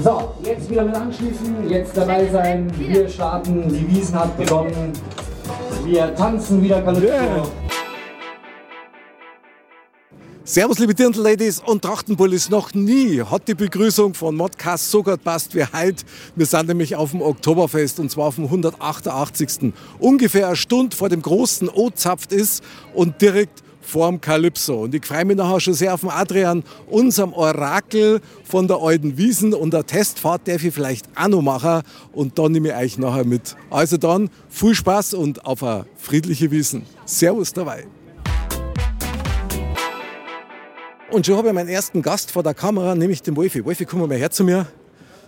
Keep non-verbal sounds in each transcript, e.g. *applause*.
So, jetzt wieder mit anschließen, jetzt dabei sein. Wir starten, die Wiesen hat begonnen. Wir tanzen wieder Calypso. Yeah. Servus, liebe Dirndl-Ladies und Trachtenbullis. Noch nie hat die Begrüßung von Modcast so gut passt wie heute. Wir sind nämlich auf dem Oktoberfest und zwar auf dem 188. Ungefähr eine Stunde vor dem großen O-Zapft ist und direkt vorm Calypso. Und ich freue mich nachher schon sehr auf den Adrian, unserem Orakel von der alten Wiesen. Und eine Testfahrt darf ich vielleicht auch noch machen. Und dann nehme ich euch nachher mit. Also dann viel Spaß und auf eine friedliche Wiesen. Servus dabei. Und schon habe ich meinen ersten Gast vor der Kamera, nämlich den Wolfi. Wolfi, komm mal her zu mir.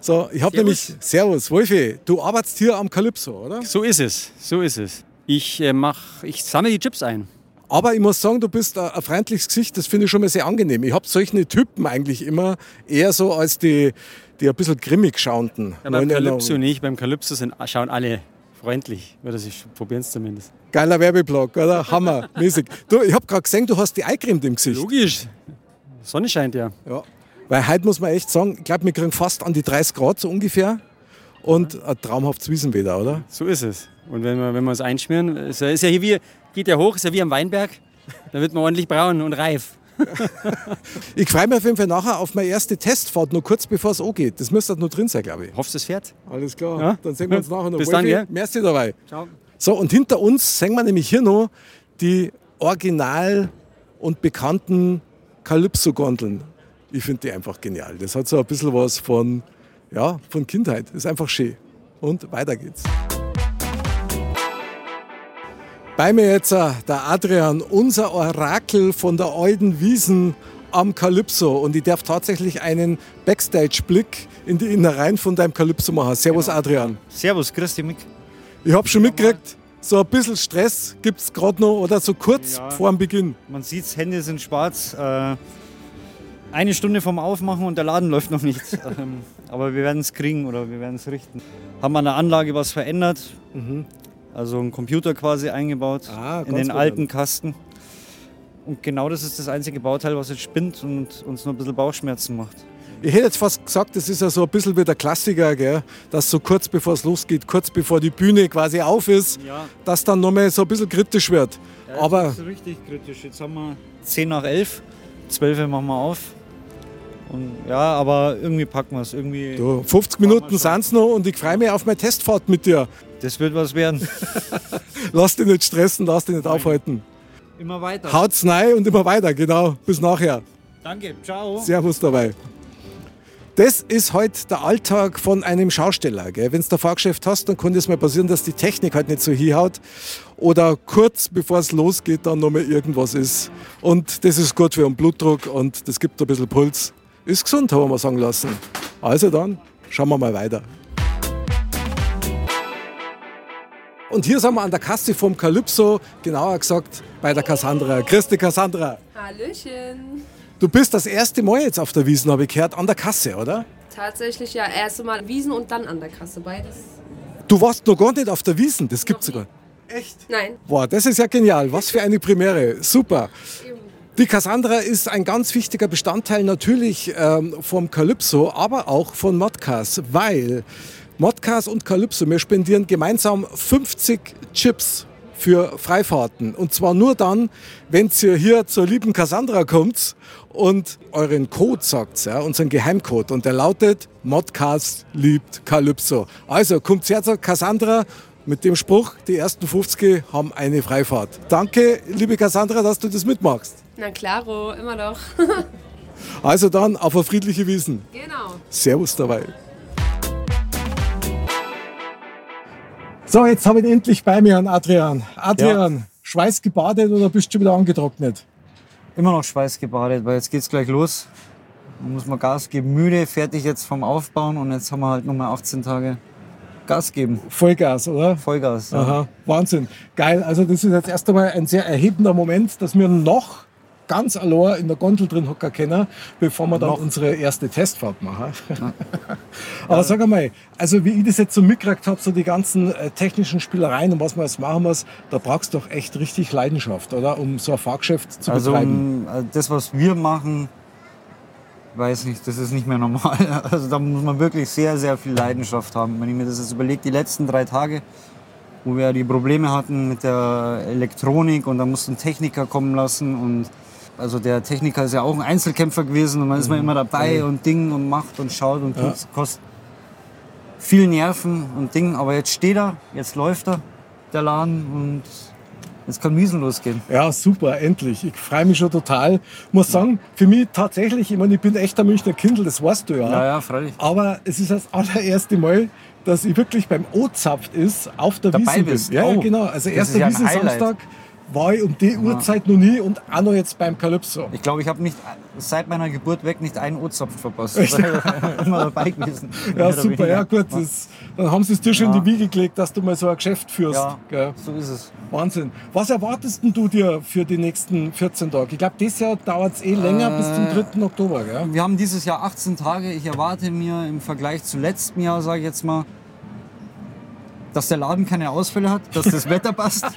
So, ich habe nämlich, Servus, Wolfi, du arbeitest hier am Calypso, oder? So ist es, so ist es. Ich, äh, mach, ich sammle die Chips ein. Aber ich muss sagen, du bist ein freundliches Gesicht, das finde ich schon mal sehr angenehm. Ich habe solche Typen eigentlich immer eher so als die, die ein bisschen grimmig schauenden. Ja, beim Calypso nicht, beim Calypso sind, schauen alle freundlich. Oder sie probieren es zumindest. Geiler Werbeblock, oder? Hammermäßig. *laughs* Du, ich habe gerade gesehen, du hast die eingecremt im Gesicht. Logisch. Sonne scheint ja. Ja. Weil heute muss man echt sagen, ich glaube, wir kriegen fast an die 30 Grad so ungefähr. Und ein traumhaftes Wiesenwetter, oder? So ist es. Und wenn wir, wenn wir es einschmieren, ist ja, ist ja hier wie, geht ja hoch, ist ja wie am Weinberg. Da wird man ordentlich braun und reif. *laughs* ich freue mich auf jeden Fall nachher auf meine erste Testfahrt, nur kurz bevor es angeht. Das müsste noch drin sein, glaube ich. Hoffst du, es fährt? Alles klar. Ja? Dann sehen wir uns nachher noch. Bis dann, ja? Merci dabei. Ciao. So, und hinter uns sehen wir nämlich hier noch die original und bekannten Calypso-Gondeln. Ich finde die einfach genial. Das hat so ein bisschen was von, ja, von Kindheit. Ist einfach schön. Und weiter geht's. Bei mir jetzt äh, der Adrian, unser Orakel von der alten Wiesen am Calypso. Und ich darf tatsächlich einen Backstage-Blick in die Innereien von deinem Calypso machen. Servus, genau. Adrian. Servus, grüß dich, Mick. Ich habe schon mitgekriegt, so ein bisschen Stress gibt es gerade noch oder so kurz ja, vor dem Beginn. Man sieht Hände sind schwarz. Äh, eine Stunde vom Aufmachen und der Laden läuft noch nicht. *laughs* Ähm, aber wir werden es kriegen oder wir werden es richten. Haben an der Anlage was verändert. Mhm. Also einen Computer quasi eingebaut ah, in den alten Kasten. Und genau das ist das einzige Bauteil, was jetzt spinnt und uns nur ein bisschen Bauchschmerzen macht. Ich hätte jetzt fast gesagt, das ist ja so ein bisschen wie der Klassiker, gell? dass so kurz bevor es losgeht, kurz bevor die Bühne quasi auf ist, ja. dass dann nochmal so ein bisschen kritisch wird. Ja, Aber das ist richtig kritisch. Jetzt haben wir 10 nach 11, 12 machen wir auf. Und ja, aber irgendwie packen wir es. Irgendwie du, 50 Minuten sind es noch und ich freue mich auf meine Testfahrt mit dir. Das wird was werden. *laughs* lass dich nicht stressen, lass dich nicht Nein. aufhalten. Immer weiter. Haut's rein und immer weiter, genau. Bis nachher. Danke, ciao. Servus dabei. Das ist heute der Alltag von einem Schausteller. Wenn du ein Fahrgeschäft hast, dann kann es mal passieren, dass die Technik halt nicht so hinhaut. Oder kurz bevor es losgeht, dann nochmal irgendwas ist. Und das ist gut für den Blutdruck und das gibt ein bisschen Puls. Ist gesund, haben wir mal sagen lassen. Also dann, schauen wir mal weiter. Und hier sind wir an der Kasse vom Calypso, genauer gesagt bei der Cassandra. Christi Cassandra. Hallöchen. Du bist das erste Mal jetzt auf der Wiesen, habe ich gehört, an der Kasse, oder? Tatsächlich ja, erst Mal Wiesen und dann an der Kasse, beides. Du warst noch gar nicht auf der Wiesen, das gibt's sogar. Echt? Nein. Boah, das ist ja genial. Was für eine Premiere. Super. Die Cassandra ist ein ganz wichtiger Bestandteil natürlich ähm, vom Calypso, aber auch von Modcast, weil Modcast und Calypso, wir spendieren gemeinsam 50 Chips für Freifahrten. Und zwar nur dann, wenn ihr hier zur lieben Cassandra kommt und euren Code sagt, ja, unseren Geheimcode. Und der lautet Modcast liebt Calypso. Also kommt her zur Cassandra mit dem Spruch, die ersten 50 haben eine Freifahrt. Danke, liebe Cassandra, dass du das mitmachst. Na klaro, immer doch. *laughs* also dann auf eine friedliche Wiesen. Genau. Servus dabei. So, jetzt habe ich endlich bei mir an Adrian. Adrian, ja. schweißgebadet oder bist du schon wieder angetrocknet? Immer noch schweißgebadet, weil jetzt geht's gleich los. Da muss man Gas geben, müde, fertig jetzt vom Aufbauen und jetzt haben wir halt nochmal 18 Tage Gas geben. Vollgas, oder? Vollgas. Ja. Aha, Wahnsinn. Geil. Also das ist jetzt erst einmal ein sehr erhebender Moment, dass wir noch ganz allein in der Gondel drin hocken können, bevor wir dann Noch. unsere erste Testfahrt machen. *laughs* Aber sag einmal, also wie ich das jetzt so mitgekriegt habe, so die ganzen äh, technischen Spielereien und was man jetzt machen muss, da brauchst du doch echt richtig Leidenschaft, oder? Um so ein Fahrgeschäft zu Also betreiben. um, äh, das, was wir machen, weiß nicht, das ist nicht mehr normal. *laughs* Also da muss man wirklich sehr, sehr viel Leidenschaft haben. Wenn ich mir das jetzt überlege, die letzten drei Tage, wo wir die Probleme hatten mit der Elektronik und da mussten Techniker kommen lassen und also der Techniker ist ja auch ein Einzelkämpfer gewesen und dann ist man immer dabei und Ding und macht und schaut und tut, kostet viel Nerven und Ding. Aber jetzt steht er, jetzt läuft er, der Laden und jetzt kann Wiesen losgehen. Ja, super, endlich. Ich freue mich schon total. Muss sagen, für mich tatsächlich, ich meine, ich bin echter Münchner Kindl, das weißt du ja. Ja, ja, freilich. Aber es ist das allererste Mal, dass ich wirklich beim O-Zapft ist, auf der Dabei Wiesn bist. bin. Ja, ja, Oh, genau. Also erster ja Wiesn Highlight. War ich um die Uhrzeit noch nie und auch noch jetzt beim Calypso. Ich glaube, ich habe nicht seit meiner Geburt weg nicht einen O-Zapf verpasst. Echt? *laughs* Immer dabei gewesen. *laughs* Ja, super, ja gut. Das, dann haben sie es dir schon Ja. in die Wiege gelegt, dass du mal so ein Geschäft führst. Ja, Gell? so ist es. Wahnsinn. Was erwartest denn du dir für die nächsten 14 Tage? Ich glaube, dieses Jahr dauert es eh länger bis zum 3. Oktober. Gell? Wir haben dieses Jahr 18 Tage. Ich erwarte mir im Vergleich zu letztem Jahr, sage ich jetzt mal, dass der Laden keine Ausfälle hat, dass das Wetter passt. *laughs*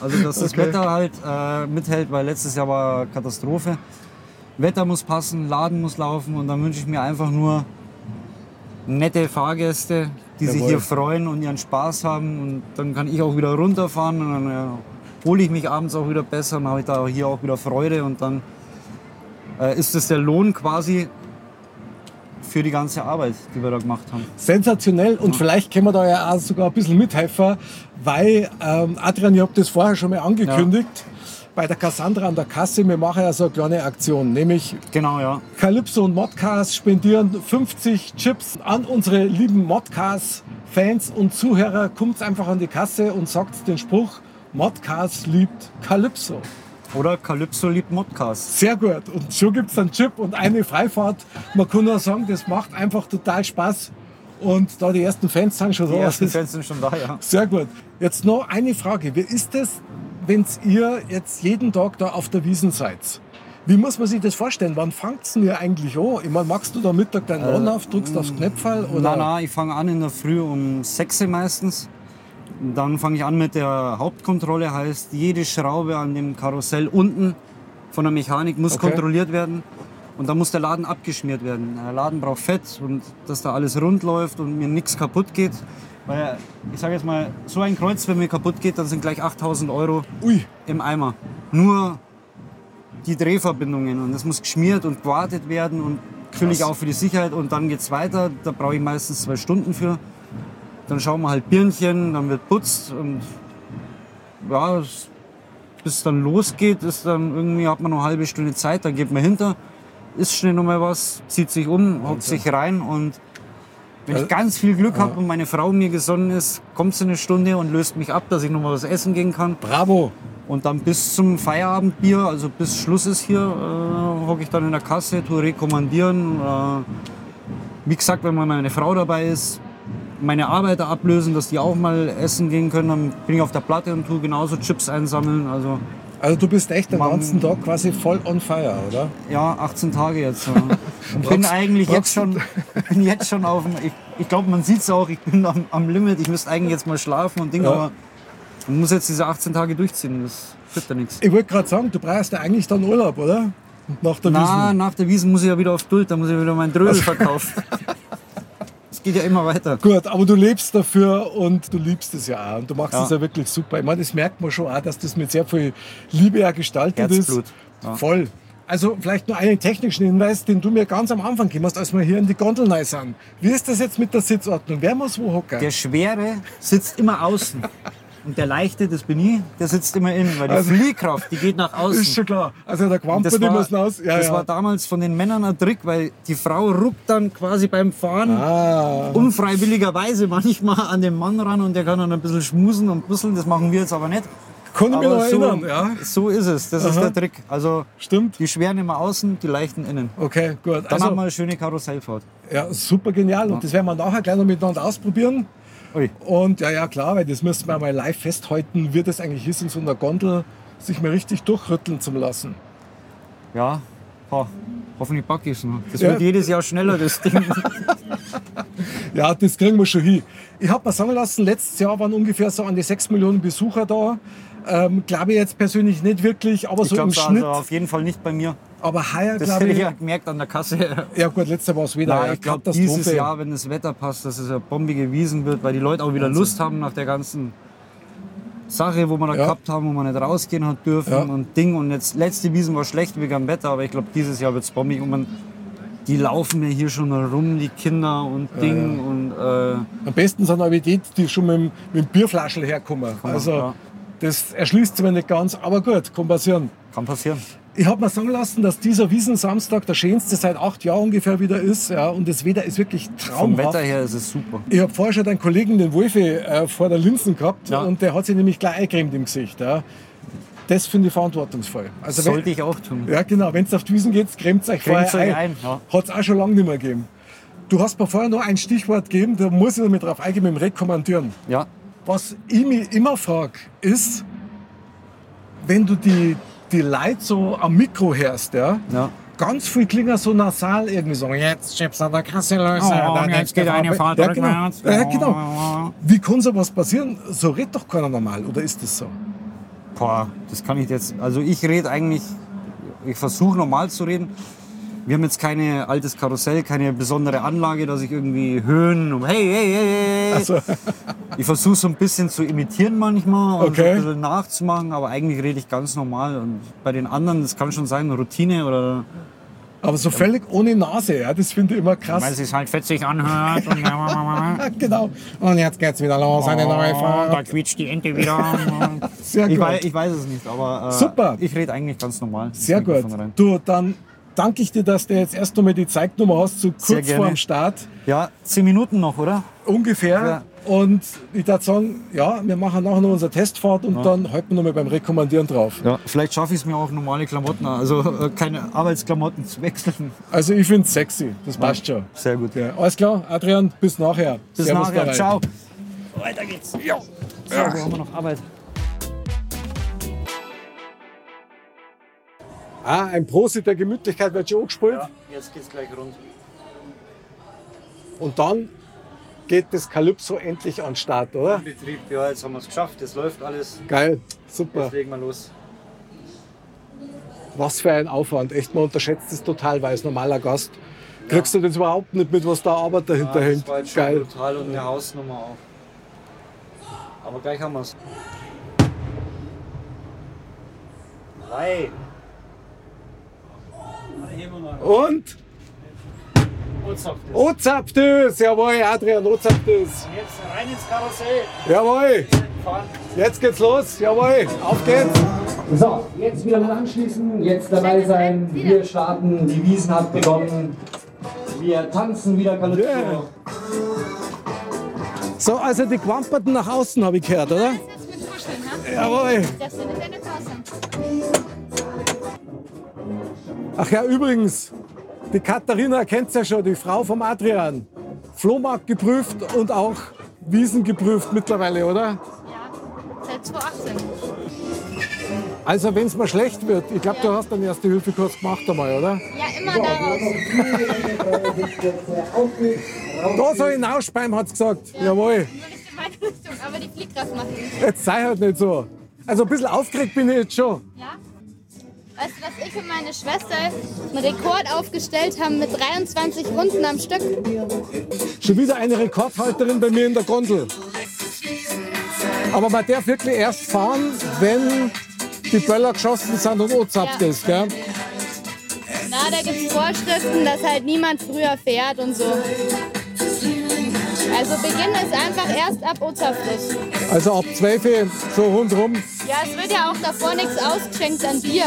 Also, dass das Okay. Wetter halt äh, mithält, weil letztes Jahr war Katastrophe. Wetter muss passen, Laden muss laufen und dann wünsche ich mir einfach nur nette Fahrgäste, die sich Jawohl. hier freuen und ihren Spaß haben. Und dann kann ich auch wieder runterfahren und dann äh, hole ich mich abends auch wieder besser und habe ich da hier auch wieder Freude und dann äh, ist es der Lohn quasi für die ganze Arbeit, die wir da gemacht haben. Sensationell und vielleicht können wir da ja auch sogar ein bisschen mithelfen, weil ähm, Adrian, ich habe das vorher schon mal angekündigt. Bei der Cassandra an der Kasse, wir machen ja so eine kleine Aktion, nämlich Genau, ja. Calypso und Modcast spendieren 50 Chips an unsere lieben Modcast-Fans und Zuhörer. Kommt einfach an die Kasse und sagt den Spruch, Modcast liebt Calypso. Oder Calypso liebt Modcast. Sehr gut. Und schon gibt es einen Chip und eine Freifahrt. Man kann nur sagen, das macht einfach total Spaß. Und da die ersten Fans sind schon Die da. ersten das- Fans sind schon da, ja. Sehr gut. Jetzt noch eine Frage. Wie ist es, wenn ihr jetzt jeden Tag da auf der Wiesen seid? Wie muss man sich das vorstellen? Wann fangt es denn ihr eigentlich an? Ich meine, machst du da Mittag deinen Laden auf, drückst aufs Knöpferl? Oder? Nein, nein, ich fange an in der Früh um 6 Uhr meistens. Dann fange ich an mit der Hauptkontrolle, heißt jede Schraube an dem Karussell unten von der Mechanik muss Okay. kontrolliert werden. Und dann muss der Laden abgeschmiert werden. Der Laden braucht Fett und dass da alles rund läuft und mir nichts kaputt geht. Weil ich sage jetzt mal, so ein Kreuz, wenn mir kaputt geht, dann sind gleich 8000 Euro Ui, im Eimer. Nur die Drehverbindungen und das muss geschmiert und gewartet werden und natürlich auch für die Sicherheit und dann geht's weiter. Da brauche ich meistens zwei Stunden für. Dann schauen wir halt Birnchen, dann wird putzt und ja, bis es dann losgeht, ist dann irgendwie hat man noch eine halbe Stunde Zeit, dann geht man hinter, isst schnell noch mal was, zieht sich um, hockt sich rein und wenn ich ganz viel Glück habe und meine Frau mir gesonnen ist, kommt sie eine Stunde und löst mich ab, dass ich noch mal was essen gehen kann. bravo. Und dann bis zum Feierabendbier, also bis Schluss ist hier, äh, hocke ich dann in der Kasse, tue rekommandieren. Äh, wie gesagt, wenn meine Frau dabei ist, meine Arbeiter ablösen, dass die auch mal essen gehen können, dann bin ich auf der Platte und tue genauso Chips einsammeln. Also Also du bist echt den ganzen Tag quasi voll on fire, oder? ja, 18 Tage jetzt. Ja. *laughs* Und bin eigentlich jetzt schon, bin jetzt schon auf dem, ich, ich glaube, man sieht es auch, ich bin am, am Limit, ich müsste eigentlich jetzt mal schlafen und Ding, Ja. aber man muss jetzt diese 18 Tage durchziehen, das wird ja nichts. Ich wollte gerade sagen, du brauchst ja eigentlich dann Urlaub, oder? Nach der Na, nach der Wiesen muss ich ja wieder auf Duld, da muss ich wieder mein Drödel verkaufen. *laughs* Es geht ja immer weiter. Gut, aber du lebst dafür und du liebst es ja auch. Und du machst Ja. es ja wirklich super. Ich meine, das merkt man schon auch, dass das mit sehr viel Liebe ja gestaltet Herzblut, ist. ja. Voll. Also vielleicht nur einen technischen Hinweis, den du mir ganz am Anfang gegeben hast, als wir hier in die Gondel rein sind. Wie ist das jetzt mit der Sitzordnung? Wer muss wo hocken? Der Schwere sitzt immer außen. *laughs* Und der Leichte, das bin ich, der sitzt immer innen, weil die Also- Fliehkraft, die geht nach außen. ist schon klar. Also der Quamper, das die war, müssen aus. Ja, das ja. war damals von den Männern ein Trick, weil die Frau ruckt dann quasi beim Fahren ah, unfreiwilligerweise manchmal an den Mann ran und der kann dann ein bisschen schmusen und busseln. Das machen wir jetzt aber nicht. ich mich noch so, erinnern. Ja, so ist es. Das ist Aha. der Trick. Also stimmt. die Schweren immer außen, die Leichten innen. Okay, gut. Dann Also, haben wir eine schöne Karussellfahrt. Ja, super genial. Und das werden wir nachher gleich noch miteinander ausprobieren. Ui. Und ja, ja, klar, weil das müssen wir mal live festhalten, wie das eigentlich ist, in so einer Gondel sich mal richtig durchrütteln zu lassen. Ja, ha, hoffentlich packe ich es noch. Das Ja. wird jedes Jahr schneller, das Ding. *laughs* Ja, das kriegen wir schon hin. Ich habe mir sagen lassen, letztes Jahr waren ungefähr so an die 6 Millionen Besucher da. Ähm, glaube ich jetzt persönlich nicht wirklich, aber Ich so im glaube Schnitt. also auf jeden Fall nicht bei mir. Aber heuer Das glaube hätte ich. ich ja gemerkt an der Kasse. Ja gut, letztes Jahr war es wieder Nein, ich glaube, dieses Jahr, wenn das Wetter passt, dass es eine bombige Wiesen wird, weil die Leute auch wieder Lust haben nach der ganzen Sache, wo wir da Ja. gehabt haben, wo man nicht rausgehen hat dürfen Ja. und Ding. Und jetzt letzte Wiesen war schlecht wegen dem Wetter, aber ich glaube, dieses Jahr wird es bombig. Und man, die laufen mir hier schon rum, die Kinder und Ding. Und äh, Am besten sind aber die, die schon mit, dem- mit dem Bierflaschel herkommen. Also ja. das erschließt sich mir nicht ganz, aber gut, kann passieren. kann passieren. Ich habe mir sagen lassen, dass dieser Wiesensamstag der schönste seit acht Jahren ungefähr wieder ist. Ja, und das Wetter ist wirklich Vom traumhaft. Wetter her ist es super. Ich habe vorher schon einen Kollegen, den Wolfi, äh, vor der Linsen gehabt Ja. und der hat sich nämlich gleich eingecremt im Gesicht. Ja. Das finde ich verantwortungsvoll. Also wenn- Sollte ich auch tun. Ja, genau. Wenn es auf die Wiesen geht, cremt euch Cremt's vorher euch ein. ein, ja. Hat es auch schon lange nicht mehr gegeben. Du hast mir vorher noch ein Stichwort gegeben, da muss ich damit drauf eingehen, mit dem Rekommandieren. Ja, Was ich mich immer frage, ist, wenn du die, die Leute so am Mikro hörst, ja, ja. ganz viel klingen so nasal irgendwie so, jetzt schiebst du an der Kasse los. Oh, da und jetzt geht eine Fahrt ja, genau. ja, genau. Wie kann sowas passieren? So redet doch keiner normal, oder ist das so? Boah, das kann ich jetzt. Also ich rede eigentlich, ich versuche normal zu reden. Wir haben jetzt keine altes Karussell, keine besondere Anlage, dass ich irgendwie Höhen und hey, hey, hey, hey. Also, Ich versuche so ein bisschen zu imitieren manchmal und so Okay. ein bisschen nachzumachen, aber eigentlich rede ich ganz normal. Und bei den anderen, das kann schon sein, Routine oder aber so völlig ohne Nase, ja, das finde ich immer krass. weil es sich halt fetzig anhört. Und Ja, *laughs* genau. Und jetzt geht's wieder los, eine neue da Fahrt. quietscht die Ente wieder. *laughs* Sehr ich, gut. weiß, ich weiß es nicht, aber äh, Super. ich rede eigentlich ganz normal. Sehr gut. Du, dann danke ich dir, dass du jetzt erst nochmal die Zeitnummer hast, so kurz vor dem Start. Ja, zehn Minuten noch, oder? Ungefähr. Ja. Und ich würde sagen, ja, wir machen nachher noch unsere Testfahrt und dann halten wir nochmal beim Rekommandieren drauf. Ja, vielleicht schaffe ich es mir auch normale Klamotten, also äh, keine Arbeitsklamotten zu wechseln. Also ich finde es sexy, das passt schon. Sehr gut. Ja, alles klar, Adrian, bis nachher. Bis Servus nachher, ciao. Weiter geht's. Ja. So, wo haben wir noch Arbeit? Ah, ein Prosit der Gemütlichkeit wird schon angespielt. jetzt geht's gleich rund. Und dann geht das Calypso endlich an den Start, oder? Betrieb, ja, jetzt haben wir es geschafft, jetzt läuft alles. Geil, super. Jetzt legen wir los. Was für ein Aufwand. Echt, man unterschätzt es total, weil als normaler Gast kriegst du das überhaupt nicht mit, was da Arbeit dahinter Ja, hängt. das war jetzt Geil. brutal und eine Hausnummer auch. Aber gleich haben wir es. Und Ozapftes, jawohl, Adrian, Ozapftes. Jetzt rein ins Karussell. Jawohl, jetzt geht's los, jawohl, auf geht's. So, jetzt wieder mit anschließen, jetzt dabei sein. Wir starten, die Wiesen hat begonnen. Wir tanzen wieder Calypso. Yeah. So, also die Quamperten nach außen habe ich gehört, oder? Mit Kuscheln, ha? Jawohl. Ach ja, übrigens, die Katharina kennt ja schon, die Frau vom Adrian. Flohmarkt geprüft und auch Wiesen geprüft mittlerweile, oder? Ja, seit 2018. Also wenn es mal schlecht wird, ich glaube, du hast einen Erste-Hilfe-Kurs gemacht einmal, oder? Ja, immer daraus. Da soll ich hinausspeien, hat sie gesagt. Jawohl. In meine Richtung, aber die Fliehkraft macht nicht. Jetzt sei halt nicht so. Also ein bisschen aufgeregt bin ich jetzt schon. Ja? Weißt du, dass ich und meine Schwester einen Rekord aufgestellt haben mit 23 Runden am Stück? Schon wieder eine Rekordhalterin bei mir in der Gondel. Aber man darf wirklich erst fahren, wenn die Böller geschossen sind und anzapft Ja. ist. Gell? Na, da gibt es Vorschriften, dass halt niemand früher fährt und so. Also Beginn ist einfach erst ab Ozapftes. Also ab 12 Uhr so rundherum. Ja, es wird ja auch davor nichts ausgeschenkt an Bier,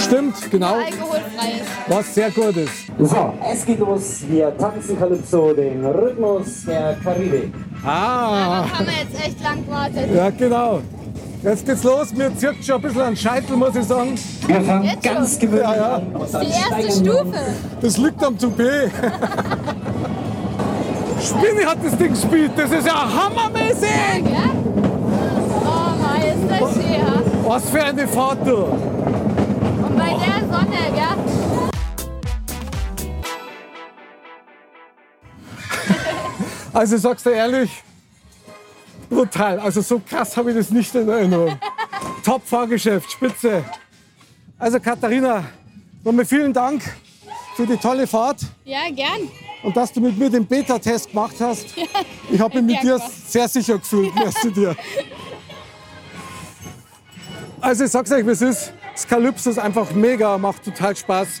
Stimmt, genau. alkoholfrei ist. Was sehr gut ist. So, es geht los. Wir tanzen Calypso, den Rhythmus der Karibik. Ah, Darauf haben wir jetzt echt lang gewartet. ja genau. Jetzt geht's los. Mir zirkt schon ein bisschen an Scheitel, muss ich sagen. Wir fangen Jetzt ganz schon. gewöhnlich Ja, ja. an. Und Die erste Stufe. Das liegt am Toupet. Spinny hat das Ding gespielt. Das ist ja hammermäßig. Ja? Oh Mann, ist das schön, ja? Was für eine Fahrt, du. Und bei der Sonne, ja? *laughs* Also ich sag's dir ehrlich, brutal. Also so krass habe ich das nicht in Erinnerung. *laughs* Top Fahrgeschäft, spitze. Also Katharina, nochmal vielen Dank für die tolle Fahrt Ja, gern. und dass du mit mir den Beta-Test gemacht hast. Ich habe mich mit dir gern sehr sicher gefühlt. Merci dir. *laughs* Also ich sag's euch, wie es ist. Das Kalypso ist einfach mega, macht total Spaß.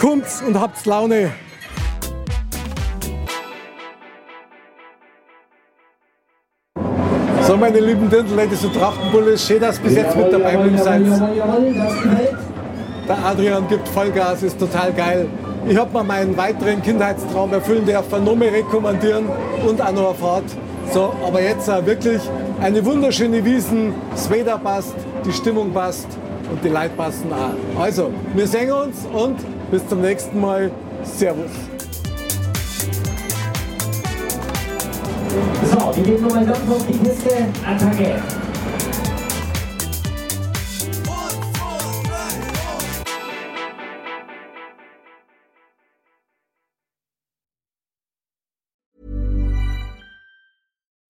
Kommt's und habt's Laune. So, meine lieben Dirndl-Ladies und Trachtenbullis, schön, dass ihr bis jetzt mit dabei geblieben seid. Der Adrian gibt Vollgas, ist total geil. Ich habe mir meinen weiteren Kindheitstraum erfüllen dürfen, noch mehr rekommandieren und auch noch eine Fahrt. So, aber jetzt wirklich eine wunderschöne Wiesen, das Wetter passt, die Stimmung passt und die Leute passen auch. Also, wir sehen uns und bis zum nächsten Mal. Servus. So, wir gehen nochmal ganz auf die Piste. Attacke.